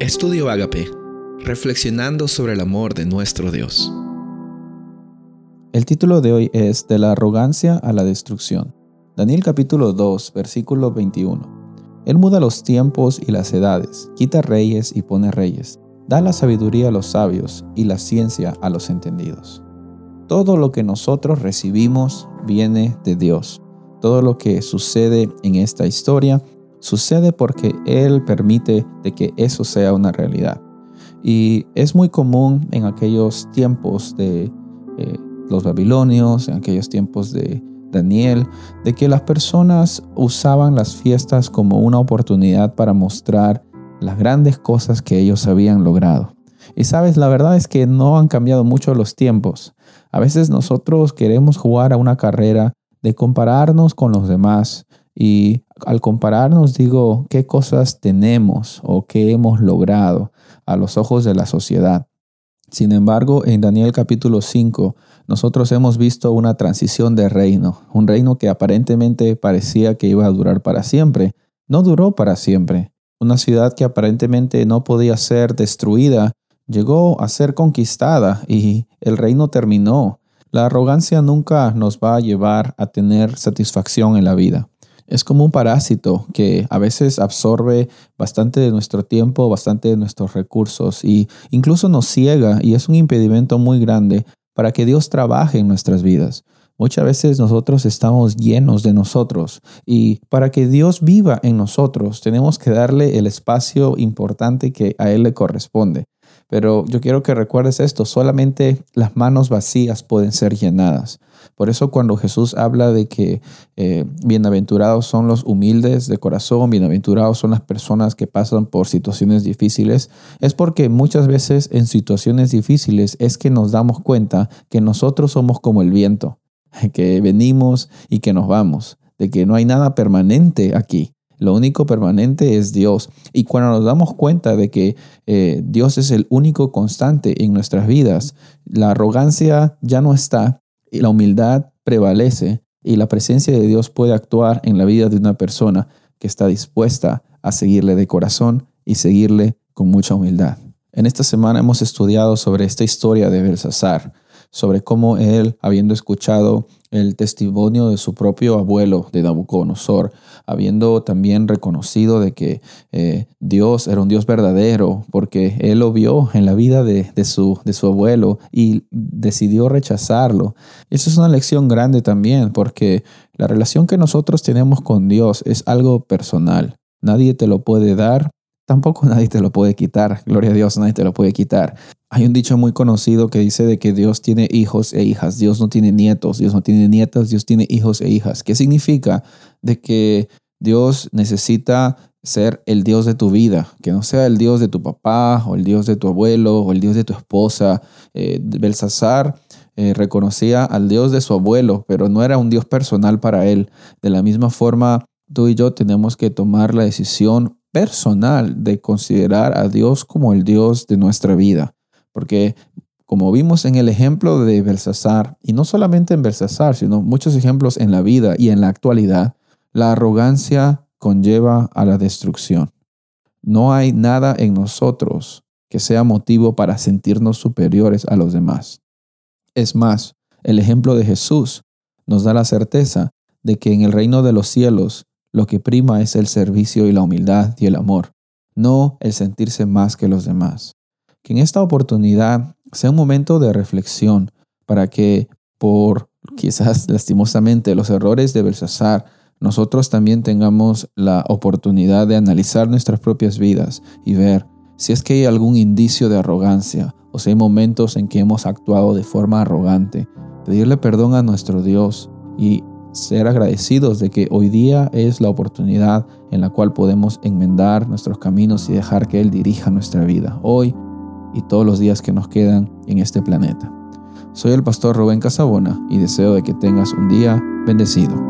Estudio Agape, reflexionando sobre el amor de nuestro Dios. El título de hoy es De la arrogancia a la destrucción. Daniel capítulo 2, versículo 21. Él muda los tiempos y las edades, quita reyes y pone reyes, da la sabiduría a los sabios y la ciencia a los entendidos. Todo lo que nosotros recibimos viene de Dios. Todo lo que sucede en esta historia sucede porque Él permite de que eso sea una realidad. Y es muy común en aquellos tiempos de eh, los babilonios, en aquellos tiempos de Daniel, de que las personas usaban las fiestas como una oportunidad para mostrar las grandes cosas que ellos habían logrado. Y sabes, la verdad es que no han cambiado mucho los tiempos. A veces nosotros queremos jugar a una carrera de compararnos con los demás y al compararnos digo qué cosas tenemos o qué hemos logrado a los ojos de la sociedad. Sin embargo, en Daniel capítulo 5, nosotros hemos visto una transición de reino, un reino que aparentemente parecía que iba a durar para siempre. No duró para siempre. Una ciudad que aparentemente no podía ser destruida llegó a ser conquistada y el reino terminó. La arrogancia nunca nos va a llevar a tener satisfacción en la vida. Es como un parásito que a veces absorbe bastante de nuestro tiempo, bastante de nuestros recursos y incluso nos ciega y es un impedimento muy grande para que Dios trabaje en nuestras vidas. Muchas veces nosotros estamos llenos de nosotros y para que Dios viva en nosotros tenemos que darle el espacio importante que a Él le corresponde. Pero yo quiero que recuerdes esto, solamente las manos vacías pueden ser llenadas. Por eso cuando Jesús habla de que eh, bienaventurados son los humildes de corazón, bienaventurados son las personas que pasan por situaciones difíciles, es porque muchas veces en situaciones difíciles es que nos damos cuenta que nosotros somos como el viento, que venimos y que nos vamos, de que no hay nada permanente aquí. Lo único permanente es Dios. Y cuando nos damos cuenta de que eh, Dios es el único constante en nuestras vidas, la arrogancia ya no está y la humildad prevalece y la presencia de Dios puede actuar en la vida de una persona que está dispuesta a seguirle de corazón y seguirle con mucha humildad. En esta semana hemos estudiado sobre esta historia de Belsasar, sobre cómo él, habiendo escuchado el testimonio de su propio abuelo de Nabucodonosor, habiendo también reconocido de que eh, Dios era un Dios verdadero, porque él lo vio en la vida de, su, de su abuelo y decidió rechazarlo. Esa es una lección grande también, porque la relación que nosotros tenemos con Dios es algo personal. Nadie te lo puede dar, tampoco nadie te lo puede quitar. Gloria a Dios, nadie te lo puede quitar. Hay un dicho muy conocido que dice de que Dios tiene hijos e hijas, Dios no tiene nietos, Dios no tiene nietas, Dios tiene hijos e hijas. ¿Qué significa? De que Dios necesita ser el Dios de tu vida, que no sea el Dios de tu papá o el Dios de tu abuelo o el Dios de tu esposa. Eh, eh, reconocía al Dios de su abuelo, pero no era un Dios personal para él. De la misma forma, tú y yo tenemos que tomar la decisión personal de considerar a Dios como el Dios de nuestra vida. Porque como vimos en el ejemplo de Belsasar, y no solamente en Belsasar, sino muchos ejemplos en la vida y en la actualidad, la arrogancia conlleva a la destrucción. No hay nada en nosotros que sea motivo para sentirnos superiores a los demás. Es más, el ejemplo de Jesús nos da la certeza de que en el reino de los cielos lo que prima es el servicio y la humildad y el amor, no el sentirse más que los demás. Que en esta oportunidad sea un momento de reflexión para que por quizás lastimosamente los errores de Belsasar, nosotros también tengamos la oportunidad de analizar nuestras propias vidas y ver si es que hay algún indicio de arrogancia o si hay momentos en que hemos actuado de forma arrogante, pedirle perdón a nuestro Dios y ser agradecidos de que hoy día es la oportunidad en la cual podemos enmendar nuestros caminos y dejar que Él dirija nuestra vida hoy y todos los días que nos quedan en este planeta. Soy el pastor Rubén Casabona y deseo de que tengas un día bendecido.